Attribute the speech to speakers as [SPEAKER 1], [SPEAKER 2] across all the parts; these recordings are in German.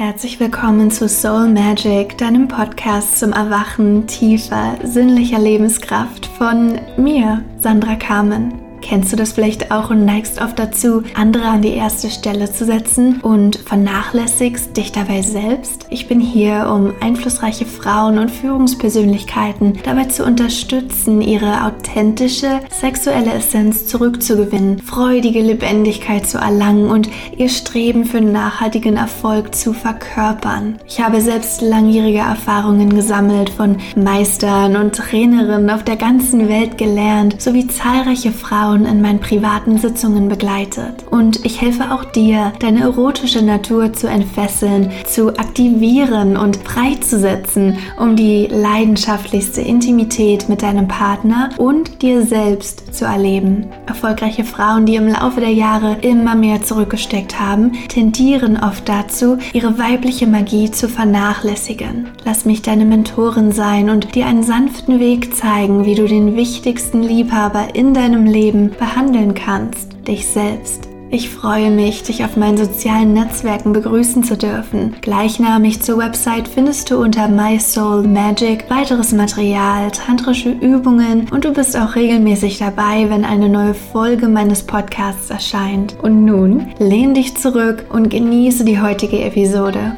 [SPEAKER 1] Herzlich willkommen zu Soul Magic, deinem Podcast zum Erwachen tiefer, sinnlicher Lebenskraft von mir, Sandra Kamen. Kennst du das vielleicht auch und neigst oft dazu, andere an die erste Stelle zu setzen und vernachlässigst dich dabei selbst? Ich bin hier, um einflussreiche Frauen und Führungspersönlichkeiten dabei zu unterstützen, ihre authentische sexuelle Essenz zurückzugewinnen, freudige Lebendigkeit zu erlangen und ihr Streben für nachhaltigen Erfolg zu verkörpern. Ich habe selbst langjährige Erfahrungen gesammelt, von Meistern und Trainerinnen auf der ganzen Welt gelernt, sowie zahlreiche Frauen Frauen in meinen privaten Sitzungen begleitet. Und ich helfe auch dir, deine erotische Natur zu entfesseln, zu aktivieren und freizusetzen, um die leidenschaftlichste Intimität mit deinem Partner und dir selbst zu erleben. Erfolgreiche Frauen, die im Laufe der Jahre immer mehr zurückgesteckt haben, tendieren oft dazu, ihre weibliche Magie zu vernachlässigen. Lass mich deine Mentorin sein und dir einen sanften Weg zeigen, wie du den wichtigsten Liebhaber in deinem Leben Leben behandeln kannst, dich selbst. Ich freue mich, dich auf meinen sozialen Netzwerken begrüßen zu dürfen. Gleichnamig zur Website findest du unter My Soul Magic weiteres Material, tantrische Übungen und du bist auch regelmäßig dabei, wenn eine neue Folge meines Podcasts erscheint. Und nun lehn dich zurück und genieße die heutige Episode.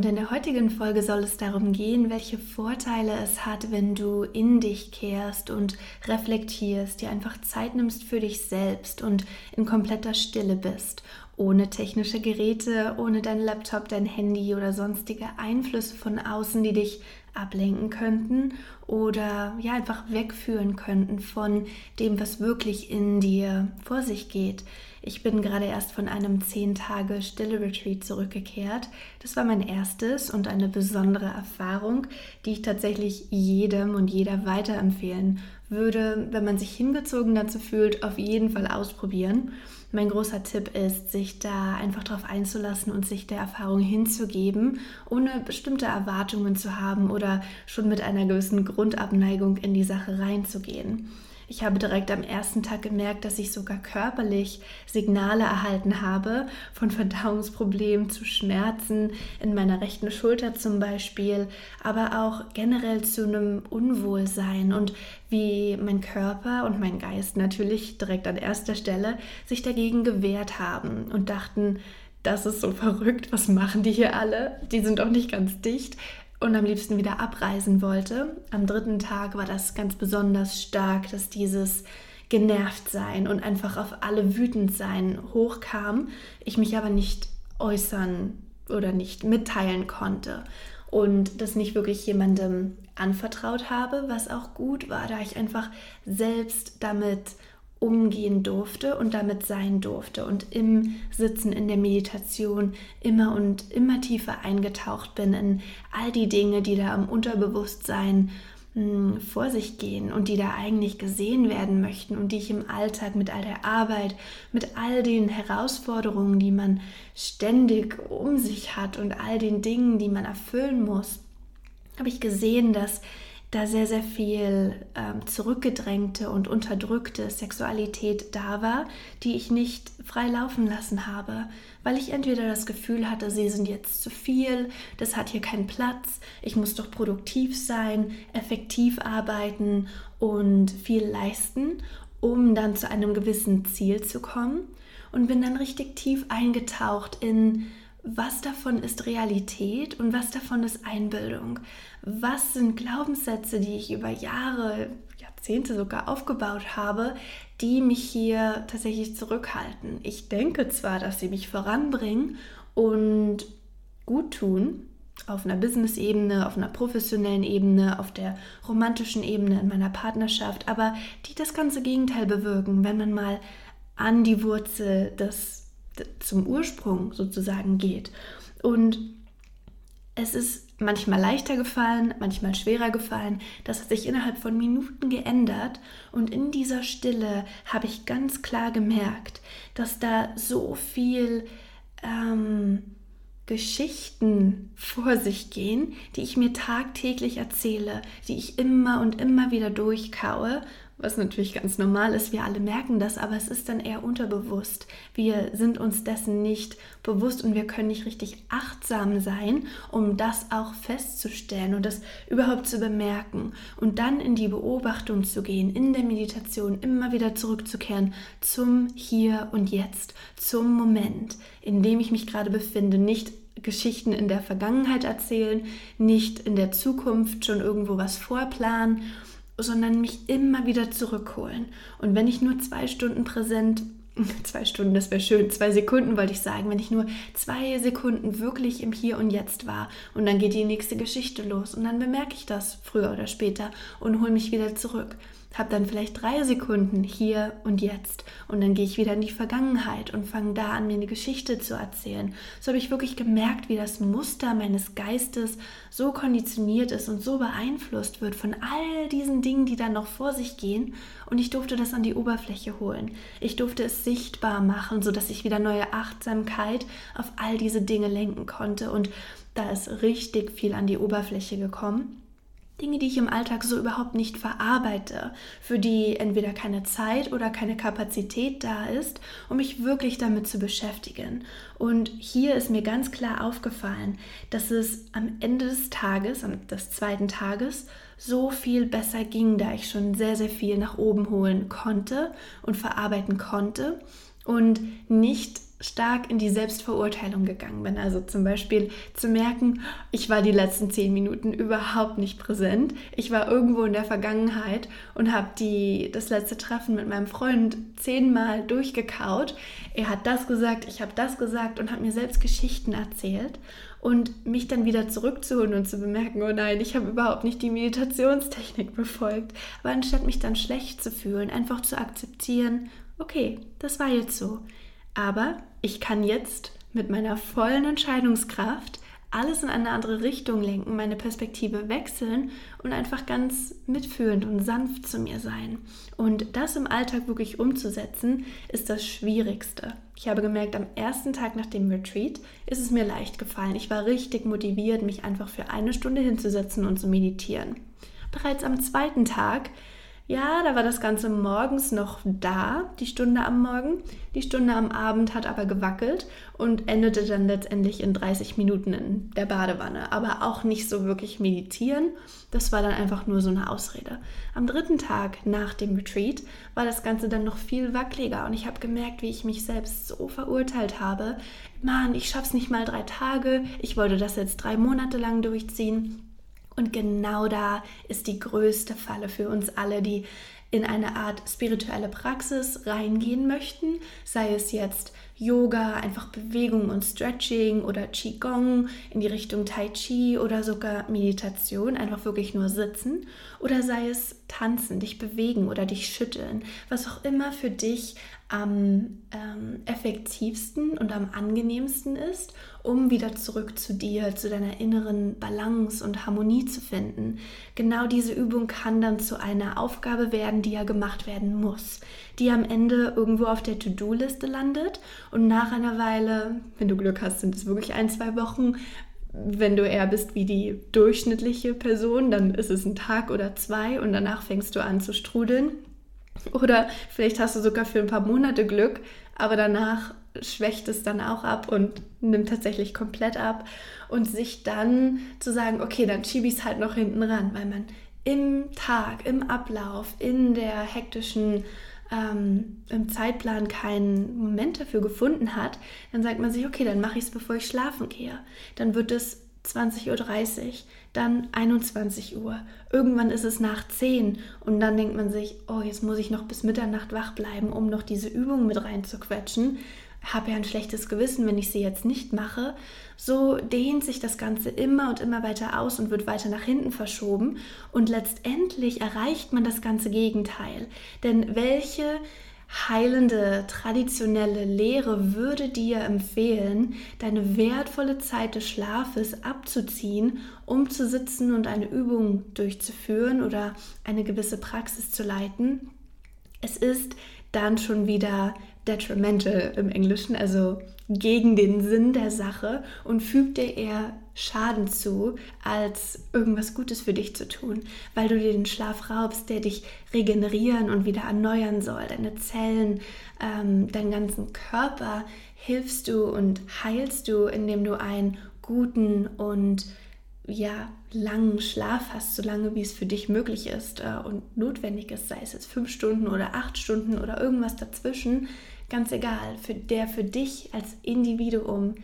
[SPEAKER 1] Und in der heutigen Folge soll es darum gehen, welche Vorteile es hat, wenn du in dich kehrst und reflektierst, dir einfach Zeit nimmst für dich selbst und in kompletter Stille bist, ohne technische Geräte, ohne dein Laptop, dein Handy oder sonstige Einflüsse von außen, die dich ablenken könnten oder ja einfach wegführen könnten von dem, was wirklich in dir vor sich geht. Ich bin gerade erst von einem 10 Tage Stille Retreat zurückgekehrt. Das war mein erstes und eine besondere Erfahrung, die ich tatsächlich jedem und jeder weiterempfehlen würde, wenn man sich hingezogen dazu fühlt, auf jeden Fall ausprobieren. Mein großer Tipp ist, sich da einfach darauf einzulassen und sich der Erfahrung hinzugeben, ohne bestimmte Erwartungen zu haben oder schon mit einer gewissen Grundabneigung in die Sache reinzugehen. Ich habe direkt am ersten Tag gemerkt, dass ich sogar körperlich Signale erhalten habe, von Verdauungsproblemen zu Schmerzen in meiner rechten Schulter zum Beispiel, aber auch generell zu einem Unwohlsein und wie mein Körper und mein Geist natürlich direkt an erster Stelle sich dagegen gewehrt haben und dachten, das ist so verrückt, was machen die hier alle? Die sind doch nicht ganz dicht und am liebsten wieder abreisen wollte. Am dritten Tag war das ganz besonders stark, dass dieses genervt sein und einfach auf alle wütend sein hochkam, ich mich aber nicht äußern oder nicht mitteilen konnte und das nicht wirklich jemandem anvertraut habe, was auch gut war, da ich einfach selbst damit umgehen durfte und damit sein durfte und im Sitzen in der Meditation immer und immer tiefer eingetaucht bin in all die Dinge, die da im Unterbewusstsein hm, vor sich gehen und die da eigentlich gesehen werden möchten und die ich im Alltag mit all der Arbeit, mit all den Herausforderungen, die man ständig um sich hat und all den Dingen, die man erfüllen muss, habe ich gesehen, dass da sehr, sehr viel ähm, zurückgedrängte und unterdrückte Sexualität da war, die ich nicht frei laufen lassen habe, weil ich entweder das Gefühl hatte, sie sind jetzt zu viel, das hat hier keinen Platz, ich muss doch produktiv sein, effektiv arbeiten und viel leisten, um dann zu einem gewissen Ziel zu kommen und bin dann richtig tief eingetaucht in was davon ist Realität und was davon ist Einbildung? Was sind Glaubenssätze, die ich über Jahre, Jahrzehnte sogar aufgebaut habe, die mich hier tatsächlich zurückhalten? Ich denke zwar, dass sie mich voranbringen und gut tun, auf einer Business-Ebene, auf einer professionellen Ebene, auf der romantischen Ebene in meiner Partnerschaft, aber die das ganze Gegenteil bewirken, wenn man mal an die Wurzel des zum Ursprung sozusagen geht. Und es ist manchmal leichter gefallen, manchmal schwerer gefallen. Das hat sich innerhalb von Minuten geändert. Und in dieser Stille habe ich ganz klar gemerkt, dass da so viel ähm, Geschichten vor sich gehen, die ich mir tagtäglich erzähle, die ich immer und immer wieder durchkaue, was natürlich ganz normal ist. Wir alle merken das, aber es ist dann eher unterbewusst. Wir sind uns dessen nicht bewusst und wir können nicht richtig achtsam sein, um das auch festzustellen und das überhaupt zu bemerken und dann in die Beobachtung zu gehen, in der Meditation immer wieder zurückzukehren zum Hier und Jetzt, zum Moment, in dem ich mich gerade befinde, nicht Geschichten in der Vergangenheit erzählen, nicht in der Zukunft schon irgendwo was vorplanen sondern mich immer wieder zurückholen. Und wenn ich nur zwei Stunden präsent, zwei Stunden, das wäre schön, zwei Sekunden wollte ich sagen, wenn ich nur zwei Sekunden wirklich im Hier und Jetzt war. Und dann geht die nächste Geschichte los. Und dann bemerke ich das früher oder später und hole mich wieder zurück. Habe dann vielleicht drei Sekunden hier und jetzt. Und dann gehe ich wieder in die Vergangenheit und fange da an, mir eine Geschichte zu erzählen. So habe ich wirklich gemerkt, wie das Muster meines Geistes so konditioniert ist und so beeinflusst wird von all diesen Dingen, die dann noch vor sich gehen. Und ich durfte das an die Oberfläche holen. Ich durfte es sichtbar machen, sodass ich wieder neue Achtsamkeit auf all diese Dinge lenken konnte. Und da ist richtig viel an die Oberfläche gekommen. Dinge, die ich im Alltag so überhaupt nicht verarbeite, für die entweder keine Zeit oder keine Kapazität da ist, um mich wirklich damit zu beschäftigen. Und hier ist mir ganz klar aufgefallen, dass es am Ende des Tages, des zweiten Tages, so viel besser ging, da ich schon sehr, sehr viel nach oben holen konnte und verarbeiten konnte und nicht stark in die Selbstverurteilung gegangen bin. Also zum Beispiel zu merken, ich war die letzten zehn Minuten überhaupt nicht präsent. Ich war irgendwo in der Vergangenheit und habe das letzte Treffen mit meinem Freund zehnmal durchgekaut. Er hat das gesagt, ich habe das gesagt und habe mir selbst Geschichten erzählt. Und mich dann wieder zurückzuholen und zu bemerken, oh nein, ich habe überhaupt nicht die Meditationstechnik befolgt. Aber anstatt mich dann schlecht zu fühlen, einfach zu akzeptieren, okay, das war jetzt so. Aber ich kann jetzt mit meiner vollen Entscheidungskraft alles in eine andere Richtung lenken, meine Perspektive wechseln und einfach ganz mitfühlend und sanft zu mir sein. Und das im Alltag wirklich umzusetzen, ist das Schwierigste. Ich habe gemerkt, am ersten Tag nach dem Retreat ist es mir leicht gefallen. Ich war richtig motiviert, mich einfach für eine Stunde hinzusetzen und zu meditieren. Bereits am zweiten Tag ja, da war das Ganze morgens noch da, die Stunde am Morgen. Die Stunde am Abend hat aber gewackelt und endete dann letztendlich in 30 Minuten in der Badewanne. Aber auch nicht so wirklich meditieren. Das war dann einfach nur so eine Ausrede. Am dritten Tag nach dem Retreat war das Ganze dann noch viel wackeliger und ich habe gemerkt, wie ich mich selbst so verurteilt habe. Mann, ich schaff's nicht mal drei Tage. Ich wollte das jetzt drei Monate lang durchziehen. Und genau da ist die größte Falle für uns alle, die in eine Art spirituelle Praxis reingehen möchten, sei es jetzt Yoga, einfach Bewegung und Stretching oder Qigong in die Richtung Tai Chi oder sogar Meditation, einfach wirklich nur sitzen oder sei es tanzen, dich bewegen oder dich schütteln, was auch immer für dich am ähm, effektivsten und am angenehmsten ist, um wieder zurück zu dir, zu deiner inneren Balance und Harmonie zu finden. Genau diese Übung kann dann zu einer Aufgabe werden, die ja gemacht werden muss, die am Ende irgendwo auf der To-Do-Liste landet und nach einer Weile, wenn du Glück hast, sind es wirklich ein, zwei Wochen, wenn du eher bist wie die durchschnittliche Person, dann ist es ein Tag oder zwei und danach fängst du an zu strudeln. Oder vielleicht hast du sogar für ein paar Monate Glück, aber danach schwächt es dann auch ab und nimmt tatsächlich komplett ab. Und sich dann zu sagen, okay, dann schiebe ich es halt noch hinten ran, weil man im Tag, im Ablauf, in der hektischen ähm, im Zeitplan keinen Moment dafür gefunden hat, dann sagt man sich, okay, dann mache ich es, bevor ich schlafen gehe. Dann wird es 20.30 Uhr, dann 21 Uhr. Irgendwann ist es nach 10 und dann denkt man sich, oh, jetzt muss ich noch bis Mitternacht wach bleiben, um noch diese Übung mit reinzuquetschen habe ja ein schlechtes Gewissen, wenn ich sie jetzt nicht mache. So dehnt sich das Ganze immer und immer weiter aus und wird weiter nach hinten verschoben. Und letztendlich erreicht man das ganze Gegenteil. Denn welche heilende, traditionelle Lehre würde dir empfehlen, deine wertvolle Zeit des Schlafes abzuziehen, um zu sitzen und eine Übung durchzuführen oder eine gewisse Praxis zu leiten? Es ist dann schon wieder detrimental im Englischen, also gegen den Sinn der Sache und fügt dir eher Schaden zu, als irgendwas Gutes für dich zu tun, weil du dir den Schlaf raubst, der dich regenerieren und wieder erneuern soll. Deine Zellen, ähm, deinen ganzen Körper hilfst du und heilst du, indem du einen guten und ja, langen Schlaf hast, so lange wie es für dich möglich ist äh, und notwendig ist, sei es jetzt fünf Stunden oder acht Stunden oder irgendwas dazwischen, ganz egal, für der für dich als Individuum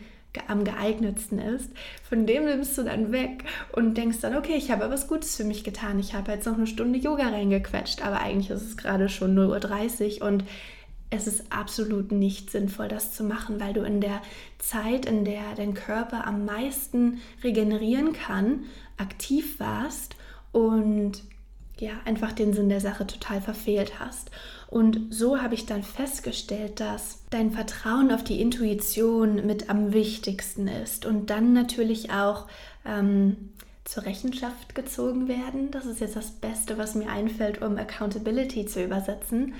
[SPEAKER 1] am geeignetsten ist, von dem nimmst du dann weg und denkst dann, okay, ich habe was Gutes für mich getan. Ich habe jetzt noch eine Stunde Yoga reingequetscht, aber eigentlich ist es gerade schon 0.30 Uhr und es ist absolut nicht sinnvoll, das zu machen, weil du in der Zeit, in der dein Körper am meisten regenerieren kann, aktiv warst und ja, einfach den Sinn der Sache total verfehlt hast. Und so habe ich dann festgestellt, dass dein Vertrauen auf die Intuition mit am wichtigsten ist und dann natürlich auch ähm, zur Rechenschaft gezogen werden. Das ist jetzt das Beste, was mir einfällt, um Accountability zu übersetzen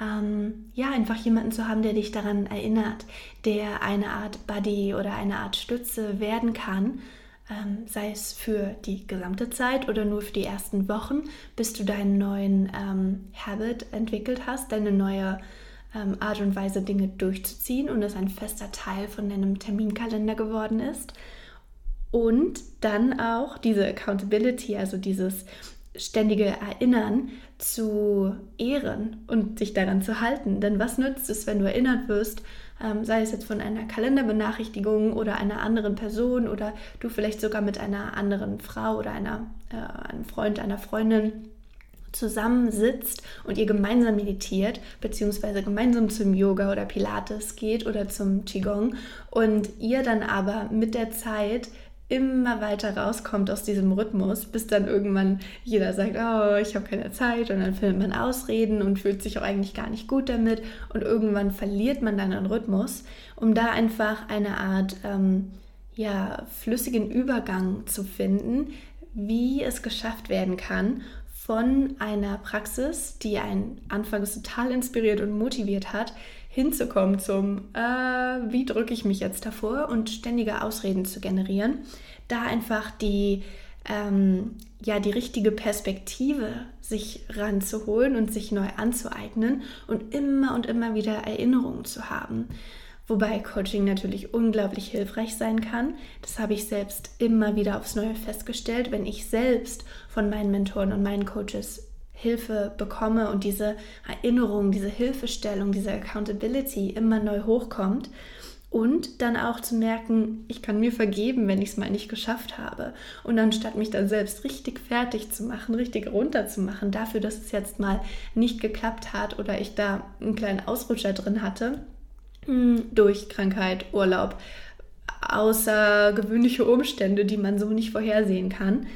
[SPEAKER 1] ähm, ja, einfach jemanden zu haben, der dich daran erinnert, der eine Art Buddy oder eine Art Stütze werden kann, ähm, sei es für die gesamte Zeit oder nur für die ersten Wochen, bis du deinen neuen ähm, Habit entwickelt hast, deine neue ähm, Art und Weise, Dinge durchzuziehen und es ein fester Teil von deinem Terminkalender geworden ist. Und dann auch diese Accountability, also dieses ständige Erinnern zu ehren und sich daran zu halten. Denn was nützt es, wenn du erinnert wirst, ähm, sei es jetzt von einer Kalenderbenachrichtigung oder einer anderen Person oder du vielleicht sogar mit einer anderen Frau oder einer, äh, einem Freund, einer Freundin zusammensitzt und ihr gemeinsam meditiert, beziehungsweise gemeinsam zum Yoga oder Pilates geht oder zum Qigong und ihr dann aber mit der Zeit immer weiter rauskommt aus diesem Rhythmus, bis dann irgendwann jeder sagt, oh, ich habe keine Zeit und dann findet man Ausreden und fühlt sich auch eigentlich gar nicht gut damit. Und irgendwann verliert man dann den Rhythmus, um da einfach eine Art ähm, ja, flüssigen Übergang zu finden, wie es geschafft werden kann, von einer Praxis, die einen anfangs total inspiriert und motiviert hat, hinzukommen zum, äh, wie drücke ich mich jetzt davor und ständige Ausreden zu generieren, da einfach die, ähm, ja, die richtige Perspektive sich ranzuholen und sich neu anzueignen und immer und immer wieder Erinnerungen zu haben. Wobei Coaching natürlich unglaublich hilfreich sein kann. Das habe ich selbst immer wieder aufs Neue festgestellt, wenn ich selbst von meinen Mentoren und meinen Coaches Hilfe bekomme und diese Erinnerung, diese Hilfestellung, diese Accountability immer neu hochkommt. Und dann auch zu merken, ich kann mir vergeben, wenn ich es mal nicht geschafft habe. Und anstatt mich dann selbst richtig fertig zu machen, richtig runterzumachen, dafür, dass es jetzt mal nicht geklappt hat oder ich da einen kleinen Ausrutscher drin hatte, durch Krankheit, Urlaub, außergewöhnliche Umstände, die man so nicht vorhersehen kann,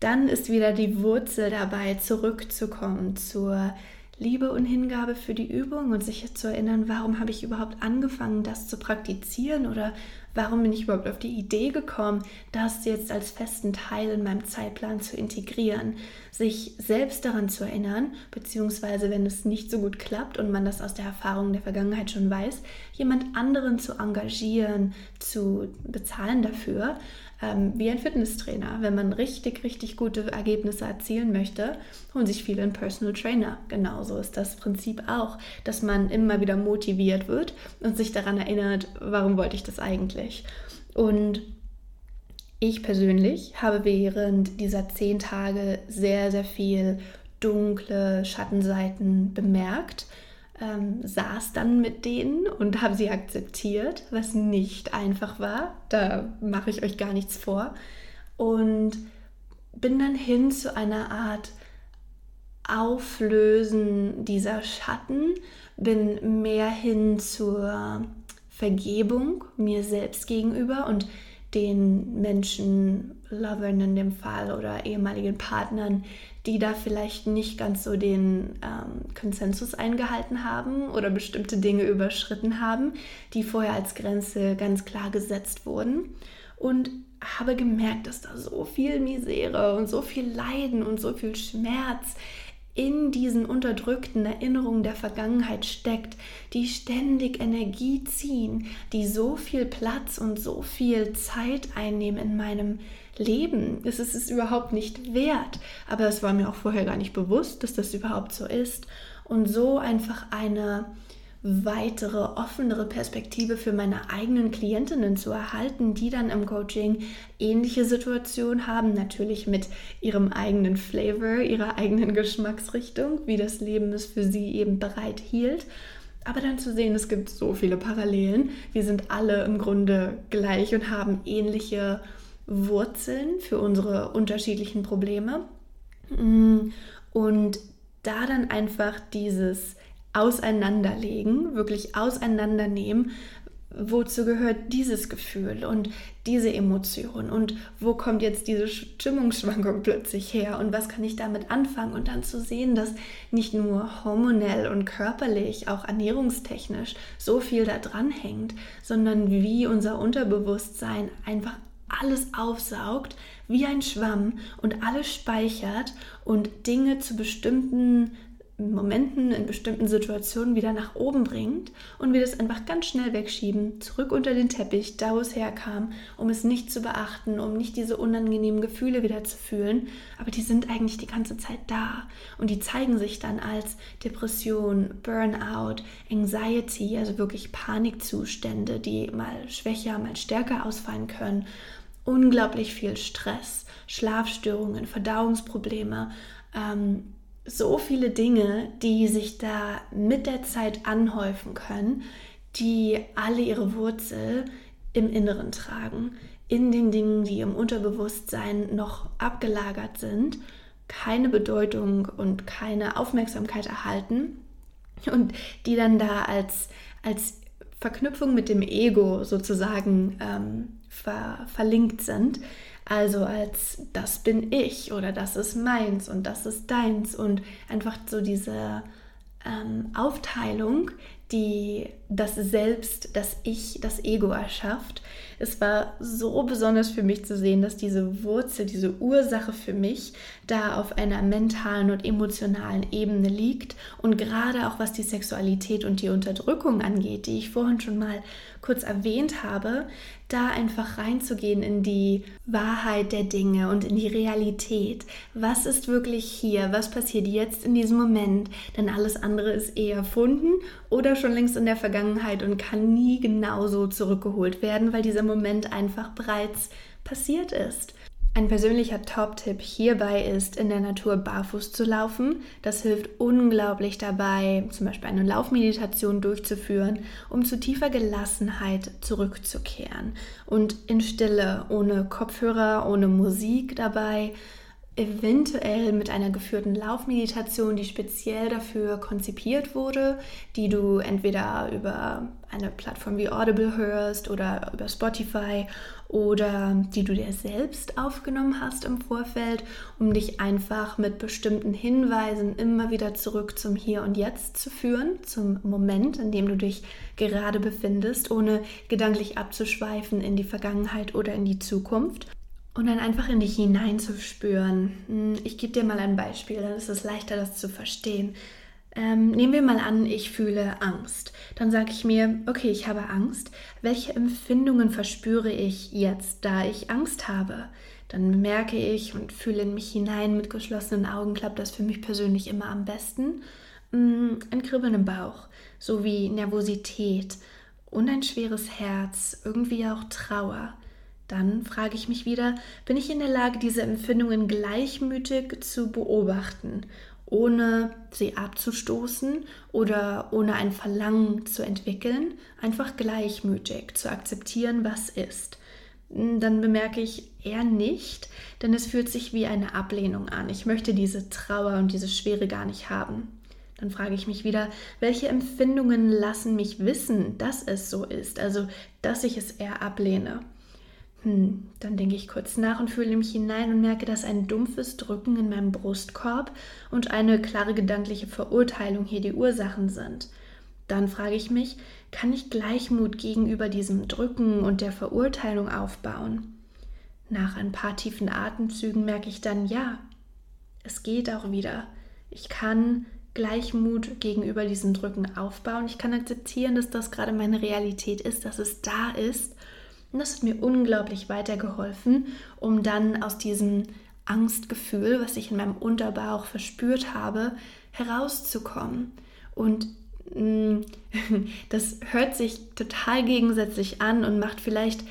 [SPEAKER 1] dann ist wieder die Wurzel dabei, zurückzukommen zur Liebe und Hingabe für die Übung und sich zu erinnern, warum habe ich überhaupt angefangen, das zu praktizieren oder warum bin ich überhaupt auf die Idee gekommen, das jetzt als festen Teil in meinem Zeitplan zu integrieren, sich selbst daran zu erinnern, beziehungsweise wenn es nicht so gut klappt und man das aus der Erfahrung der Vergangenheit schon weiß, jemand anderen zu engagieren, zu bezahlen dafür, ähm, wie ein Fitnesstrainer. Wenn man richtig, richtig gute Ergebnisse erzielen möchte, holen sich viele einen Personal Trainer. Genauso ist das Prinzip auch, dass man immer wieder motiviert wird und sich daran erinnert, warum wollte ich das eigentlich? Und ich persönlich habe während dieser zehn Tage sehr, sehr viel dunkle Schattenseiten bemerkt ähm, saß dann mit denen und habe sie akzeptiert, was nicht einfach war. Da mache ich euch gar nichts vor. Und bin dann hin zu einer Art Auflösen dieser Schatten, bin mehr hin zur Vergebung mir selbst gegenüber und den Menschen, Lovern in dem Fall oder ehemaligen Partnern, die da vielleicht nicht ganz so den ähm, Konsensus eingehalten haben oder bestimmte Dinge überschritten haben, die vorher als Grenze ganz klar gesetzt wurden. Und habe gemerkt, dass da so viel Misere und so viel Leiden und so viel Schmerz in diesen unterdrückten Erinnerungen der Vergangenheit steckt, die ständig Energie ziehen, die so viel Platz und so viel Zeit einnehmen in meinem Leben. Es ist es überhaupt nicht wert. Aber es war mir auch vorher gar nicht bewusst, dass das überhaupt so ist. Und so einfach eine weitere, offenere Perspektive für meine eigenen Klientinnen zu erhalten, die dann im Coaching ähnliche Situationen haben, natürlich mit ihrem eigenen Flavor, ihrer eigenen Geschmacksrichtung, wie das Leben es für sie eben bereit hielt. Aber dann zu sehen, es gibt so viele Parallelen. Wir sind alle im Grunde gleich und haben ähnliche Wurzeln für unsere unterschiedlichen Probleme. Und da dann einfach dieses auseinanderlegen, wirklich auseinandernehmen, wozu gehört dieses Gefühl und diese Emotion? Und wo kommt jetzt diese Stimmungsschwankung plötzlich her? Und was kann ich damit anfangen? Und dann zu sehen, dass nicht nur hormonell und körperlich, auch ernährungstechnisch so viel da dran hängt, sondern wie unser Unterbewusstsein einfach alles aufsaugt wie ein Schwamm und alles speichert und Dinge zu bestimmten Momenten, in bestimmten Situationen wieder nach oben bringt und wir das einfach ganz schnell wegschieben, zurück unter den Teppich, da wo es herkam, um es nicht zu beachten, um nicht diese unangenehmen Gefühle wieder zu fühlen. Aber die sind eigentlich die ganze Zeit da und die zeigen sich dann als Depression, Burnout, Anxiety, also wirklich Panikzustände, die mal schwächer, mal stärker ausfallen können. Unglaublich viel Stress, Schlafstörungen, Verdauungsprobleme. Ähm, so viele Dinge, die sich da mit der Zeit anhäufen können, die alle ihre Wurzel im Inneren tragen, in den Dingen, die im Unterbewusstsein noch abgelagert sind, keine Bedeutung und keine Aufmerksamkeit erhalten und die dann da als, als Verknüpfung mit dem Ego sozusagen ähm, ver, verlinkt sind. Also als das bin ich oder das ist meins und das ist deins und einfach so diese ähm, Aufteilung, die das Selbst, das Ich, das Ego erschafft. Es war so besonders für mich zu sehen, dass diese Wurzel, diese Ursache für mich da auf einer mentalen und emotionalen Ebene liegt und gerade auch was die Sexualität und die Unterdrückung angeht, die ich vorhin schon mal kurz erwähnt habe, da einfach reinzugehen in die Wahrheit der Dinge und in die Realität. Was ist wirklich hier? Was passiert jetzt in diesem Moment? Denn alles andere ist eher erfunden oder schon längst in der Vergangenheit und kann nie genauso zurückgeholt werden, weil dieser Moment einfach bereits passiert ist. Ein persönlicher Top-Tipp hierbei ist, in der Natur barfuß zu laufen. Das hilft unglaublich dabei, zum Beispiel eine Laufmeditation durchzuführen, um zu tiefer Gelassenheit zurückzukehren. Und in Stille, ohne Kopfhörer, ohne Musik dabei, eventuell mit einer geführten Laufmeditation, die speziell dafür konzipiert wurde, die du entweder über eine Plattform wie Audible hörst oder über Spotify oder die du dir selbst aufgenommen hast im Vorfeld, um dich einfach mit bestimmten Hinweisen immer wieder zurück zum Hier und Jetzt zu führen, zum Moment, in dem du dich gerade befindest, ohne gedanklich abzuschweifen in die Vergangenheit oder in die Zukunft. Und dann einfach in dich hineinzuspüren. Hm, ich gebe dir mal ein Beispiel, dann ist es leichter, das zu verstehen. Ähm, nehmen wir mal an, ich fühle Angst. Dann sage ich mir, okay, ich habe Angst. Welche Empfindungen verspüre ich jetzt, da ich Angst habe? Dann merke ich und fühle in mich hinein mit geschlossenen Augen, klappt das für mich persönlich immer am besten. Mm, ein Kribbeln im Bauch, sowie Nervosität und ein schweres Herz, irgendwie auch Trauer. Dann frage ich mich wieder, bin ich in der Lage, diese Empfindungen gleichmütig zu beobachten, ohne sie abzustoßen oder ohne ein Verlangen zu entwickeln, einfach gleichmütig zu akzeptieren, was ist. Dann bemerke ich eher nicht, denn es fühlt sich wie eine Ablehnung an. Ich möchte diese Trauer und diese Schwere gar nicht haben. Dann frage ich mich wieder, welche Empfindungen lassen mich wissen, dass es so ist, also dass ich es eher ablehne. Hm, dann denke ich kurz nach und fühle mich hinein und merke, dass ein dumpfes Drücken in meinem Brustkorb und eine klare gedankliche Verurteilung hier die Ursachen sind. Dann frage ich mich, kann ich Gleichmut gegenüber diesem Drücken und der Verurteilung aufbauen? Nach ein paar tiefen Atemzügen merke ich dann, ja, es geht auch wieder. Ich kann Gleichmut gegenüber diesen Drücken aufbauen. Ich kann akzeptieren, dass das gerade meine Realität ist, dass es da ist. Und das hat mir unglaublich weitergeholfen, um dann aus diesem Angstgefühl, was ich in meinem Unterbauch verspürt habe, herauszukommen. Und mm, das hört sich total gegensätzlich an und macht vielleicht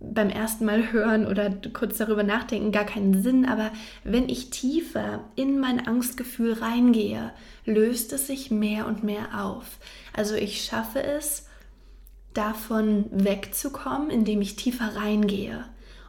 [SPEAKER 1] beim ersten Mal hören oder kurz darüber nachdenken gar keinen Sinn, aber wenn ich tiefer in mein Angstgefühl reingehe, löst es sich mehr und mehr auf. Also ich schaffe es, davon wegzukommen, indem ich tiefer reingehe.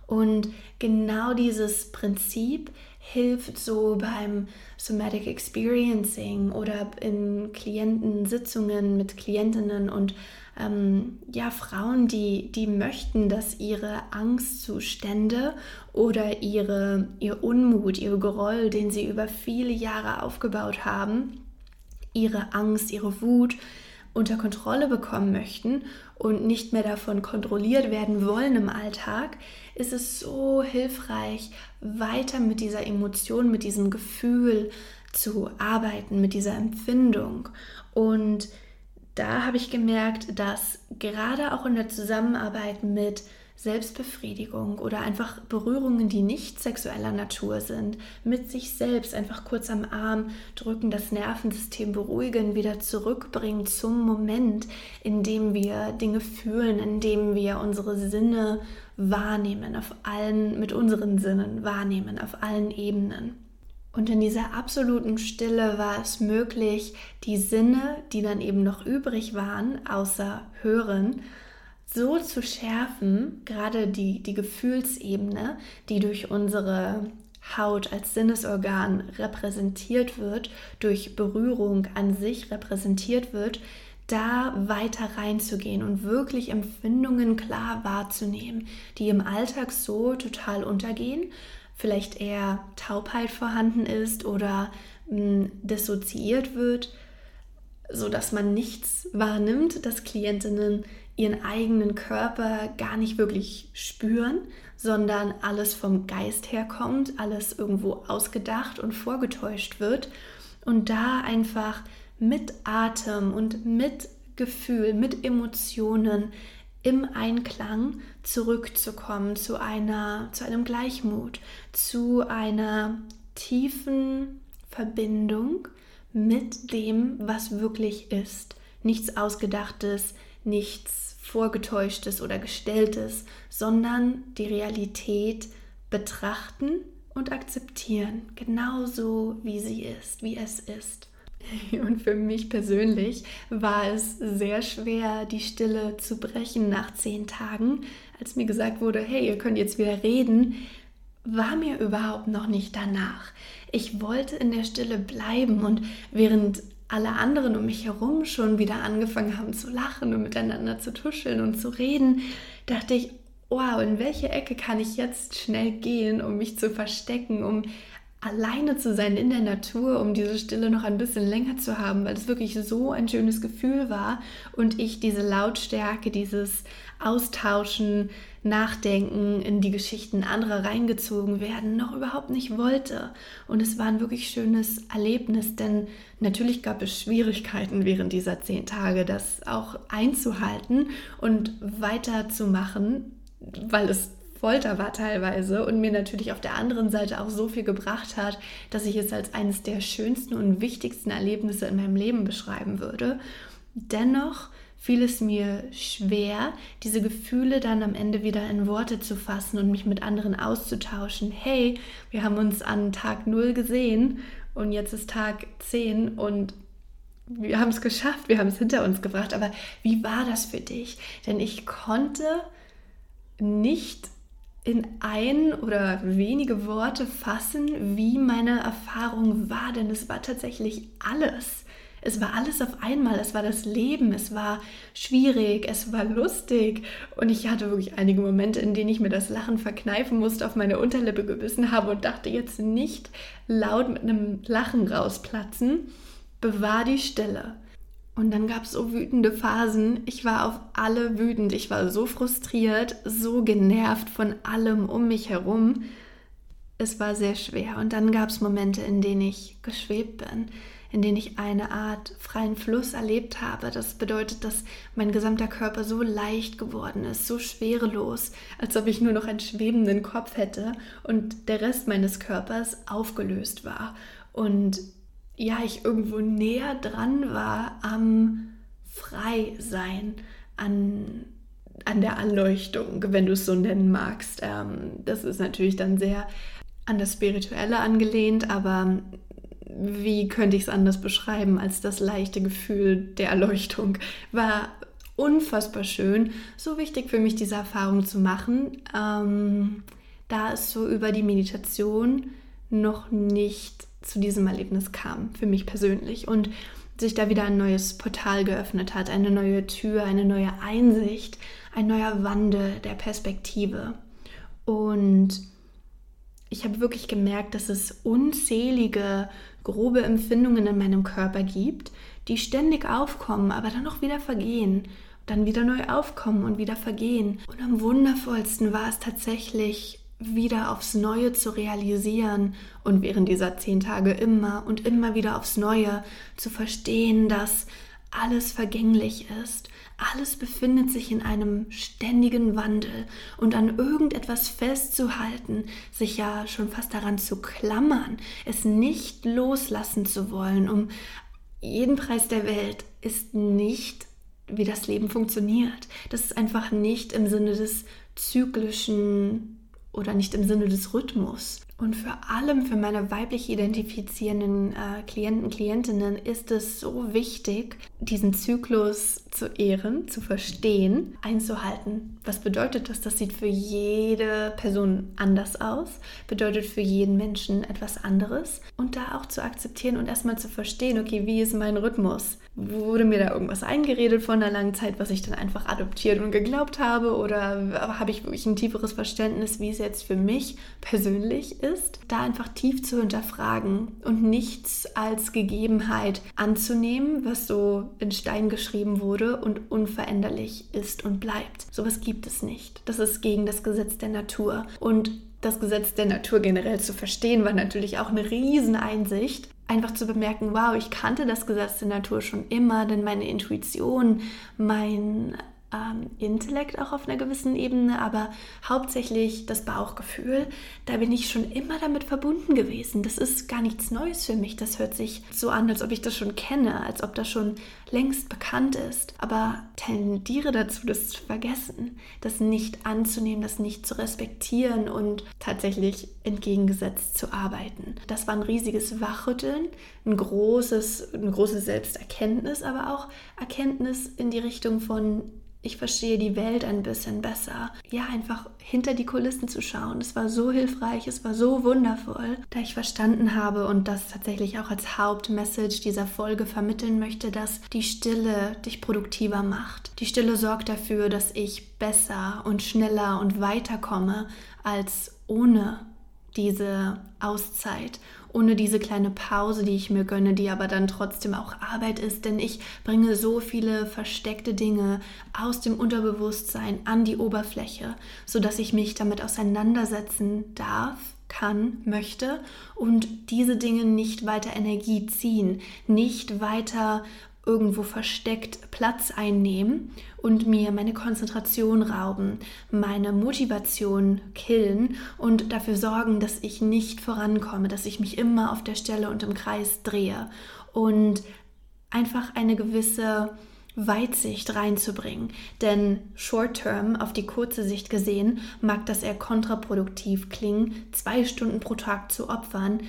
[SPEAKER 1] Und genau dieses Prinzip hilft so beim Somatic Experiencing oder in Klientensitzungen mit Klientinnen und ähm, ja, Frauen, die, die möchten, dass ihre Angstzustände oder ihre, ihr Unmut, ihr Groll, den sie über viele Jahre aufgebaut haben, ihre Angst, ihre Wut unter Kontrolle bekommen möchten und nicht mehr davon kontrolliert werden wollen im Alltag, ist es so hilfreich, weiter mit dieser Emotion, mit diesem Gefühl zu arbeiten, mit dieser Empfindung. Und da habe ich gemerkt, dass gerade auch in der Zusammenarbeit mit Selbstbefriedigung oder einfach Berührungen, die nicht sexueller Natur sind, mit sich selbst einfach kurz am Arm drücken, das Nervensystem beruhigen, wieder zurückbringen zum Moment, in dem wir Dinge fühlen, in dem wir unsere Sinne wahrnehmen, auf allen, mit unseren Sinnen wahrnehmen, auf allen Ebenen. Und in dieser absoluten Stille war es möglich, die Sinne, die dann eben noch übrig waren, außer Hören, so zu schärfen, gerade die, die Gefühlsebene, die durch unsere Haut als Sinnesorgan repräsentiert wird, durch Berührung an sich repräsentiert wird, da weiter reinzugehen und wirklich Empfindungen klar wahrzunehmen, die im Alltag so total untergehen, vielleicht eher Taubheit vorhanden ist oder mh, hm, dissoziiert wird, sodass man nichts wahrnimmt, dass Klientinnen ihren eigenen Körper gar nicht wirklich spüren, sondern alles vom Geist herkommt, alles irgendwo ausgedacht und vorgetäuscht wird und da einfach mit Atem und mit Gefühl, mit Emotionen im Einklang zurückzukommen zu einer zu einem Gleichmut, zu einer tiefen Verbindung mit dem, was wirklich ist. Nichts ausgedachtes, nichts vorgetäuschtes oder gestelltes, sondern die Realität betrachten und akzeptieren, genauso wie sie ist, wie es ist. Und für mich persönlich war es sehr schwer, die Stille zu brechen nach zehn Tagen. Als mir gesagt wurde, hey, ihr könnt jetzt wieder reden, war mir überhaupt noch nicht danach. Ich wollte in der Stille bleiben und während alle anderen um mich herum schon wieder angefangen haben zu lachen und miteinander zu tuscheln und zu reden, dachte ich, wow, in welche Ecke kann ich jetzt schnell gehen, um mich zu verstecken, um alleine zu sein in der Natur, um diese Stille noch ein bisschen länger zu haben, weil es wirklich so ein schönes Gefühl war und ich diese Lautstärke, dieses Austauschen, Nachdenken, in die Geschichten anderer reingezogen werden, noch überhaupt nicht wollte. Und es war ein wirklich schönes Erlebnis, denn natürlich gab es Schwierigkeiten während dieser zehn Tage, das auch einzuhalten und weiterzumachen, weil es Folter war teilweise und mir natürlich auf der anderen Seite auch so viel gebracht hat, dass ich es als eines der schönsten und wichtigsten Erlebnisse in meinem Leben beschreiben würde. Dennoch fiel es mir schwer, diese Gefühle dann am Ende wieder in Worte zu fassen und mich mit anderen auszutauschen. Hey, wir haben uns an Tag 0 gesehen und jetzt ist Tag 10 und wir haben es geschafft, wir haben es hinter uns gebracht. Aber wie war das für dich? Denn ich konnte nicht in ein oder wenige Worte fassen, wie meine Erfahrung war, denn es war tatsächlich alles. Es war alles auf einmal, es war das Leben, es war schwierig, es war lustig und ich hatte wirklich einige Momente, in denen ich mir das Lachen verkneifen musste, auf meine Unterlippe gebissen habe und dachte jetzt nicht laut mit einem Lachen rausplatzen. Bewahr die Stille. Und dann gab es so wütende Phasen. Ich war auf alle wütend. Ich war so frustriert, so genervt von allem um mich herum. es war sehr schwer. Und dann gab es Momente, in denen ich geschwebt bin, in denen ich eine Art freien Fluss erlebt habe. Das bedeutet, dass mein gesamter Körper so leicht geworden ist, so schwerelos, als ob ich nur noch einen schwebenden Kopf hätte und der Rest meines Körpers aufgelöst war. Und ja, ich irgendwo näher dran war am Freisein, an, an der Erleuchtung, wenn du es so nennen magst. Ähm, das ist natürlich dann sehr an das Spirituelle angelehnt, aber wie könnte ich es anders beschreiben als das leichte Gefühl der Erleuchtung? War unfassbar schön, so wichtig für mich, diese Erfahrung zu machen, ähm, da es so über die Meditation noch nicht zu diesem Erlebnis kam, für mich persönlich. Und sich da wieder ein neues Portal geöffnet hat, eine neue Tür, eine neue Einsicht, ein neuer Wandel der Perspektive. Und ich habe wirklich gemerkt, dass es unzählige grobe Empfindungen in meinem Körper gibt, die ständig aufkommen, aber dann auch wieder vergehen, dann wieder neu aufkommen und wieder vergehen. Und am wundervollsten war es tatsächlich wieder aufs Neue zu realisieren und während dieser zehn Tage immer und immer wieder aufs Neue zu verstehen, dass alles vergänglich ist alles befindet sich in einem ständigen Wandel und an irgendetwas festzuhalten, sich ja schon fast daran zu klammern, es nicht loslassen zu wollen, um jeden Preis der Welt, ist nicht, wie das Leben funktioniert. Das ist einfach nicht im Sinne des zyklischen oder nicht im Sinne des Rhythmus. Und vor allem für meine weiblich identifizierenden äh, Klienten, Klientinnen ist es so wichtig, diesen Zyklus zu ehren, zu verstehen, einzuhalten. Was bedeutet das? Das sieht für jede Person anders aus, bedeutet für jeden Menschen etwas anderes. Und da auch zu akzeptieren und erstmal zu verstehen, okay, wie ist mein Rhythmus? Wurde mir da irgendwas eingeredet vor einer langen Zeit, was ich dann einfach adoptiert und geglaubt habe? Oder habe ich wirklich ein tieferes Verständnis, wie es jetzt für mich persönlich ist? Da einfach tief zu hinterfragen und nichts als Gegebenheit anzunehmen, was so in Stein geschrieben wurde und unveränderlich ist und bleibt. Sowas gibt es nicht. Das ist gegen das Gesetz der Natur. Und das Gesetz der Natur generell zu verstehen, war natürlich auch eine Rieseneinsicht einfach zu bemerken, wow, ich kannte das Gesetz der Natur schon immer, denn meine Intuition, mein ähm, Intellekt auch auf einer gewissen Ebene, aber hauptsächlich das Bauchgefühl, da bin ich schon immer damit verbunden gewesen. Das ist gar nichts Neues für mich. Das hört sich so an, als ob ich das schon kenne, als ob das schon längst bekannt ist. Aber tendiere dazu, das zu vergessen, das nicht anzunehmen, das nicht zu respektieren und tatsächlich entgegengesetzt zu arbeiten. Das war ein riesiges Wachrütteln, ein großes, eine große Selbsterkenntnis, aber auch Erkenntnis in die Richtung von ich verstehe die Welt ein bisschen besser. Ja, einfach hinter die Kulissen zu schauen. Es war so hilfreich, es war so wundervoll, da ich verstanden habe und das tatsächlich auch als Hauptmessage dieser Folge vermitteln möchte, dass die Stille dich produktiver macht. Die Stille sorgt dafür, dass ich besser und schneller und weiter komme als ohne diese Auszeit ohne diese kleine Pause, die ich mir gönne, die aber dann trotzdem auch Arbeit ist, denn ich bringe so viele versteckte Dinge aus dem Unterbewusstsein an die Oberfläche, sodass ich mich damit auseinandersetzen darf, kann, möchte und diese Dinge nicht weiter Energie ziehen, nicht weiter irgendwo versteckt Platz einnehmen und mir meine Konzentration rauben, meine Motivation killen und dafür sorgen, dass ich nicht vorankomme, dass ich mich immer auf der Stelle und im Kreis drehe und einfach eine gewisse Weitsicht reinzubringen. Denn short-term, auf die kurze Sicht gesehen, mag das eher kontraproduktiv klingen, zwei Stunden pro Tag zu opfern,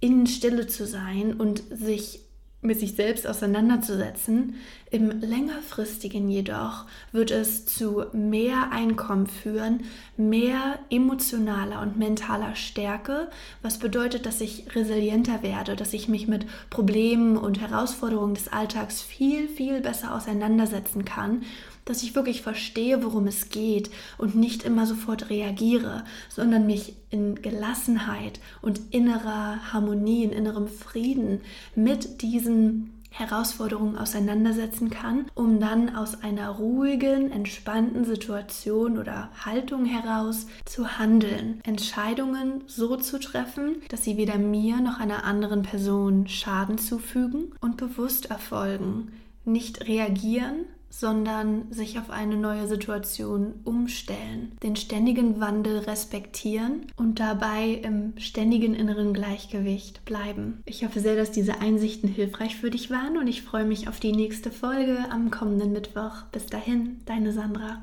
[SPEAKER 1] in Stille zu sein und sich mit sich selbst auseinanderzusetzen. Im längerfristigen jedoch wird es zu mehr Einkommen führen, mehr emotionaler und mentaler Stärke, was bedeutet, dass ich resilienter werde, dass ich mich mit Problemen und Herausforderungen des Alltags viel, viel besser auseinandersetzen kann dass ich wirklich verstehe, worum es geht und nicht immer sofort reagiere, sondern mich in Gelassenheit und innerer Harmonie, in innerem Frieden mit diesen Herausforderungen auseinandersetzen kann, um dann aus einer ruhigen, entspannten Situation oder Haltung heraus zu handeln, Entscheidungen so zu treffen, dass sie weder mir noch einer anderen Person Schaden zufügen und bewusst erfolgen, nicht reagieren, sondern sich auf eine neue Situation umstellen, den ständigen Wandel respektieren und dabei im ständigen inneren Gleichgewicht bleiben. Ich hoffe sehr, dass diese Einsichten hilfreich für dich waren und ich freue mich auf die nächste Folge am kommenden Mittwoch. Bis dahin, deine Sandra.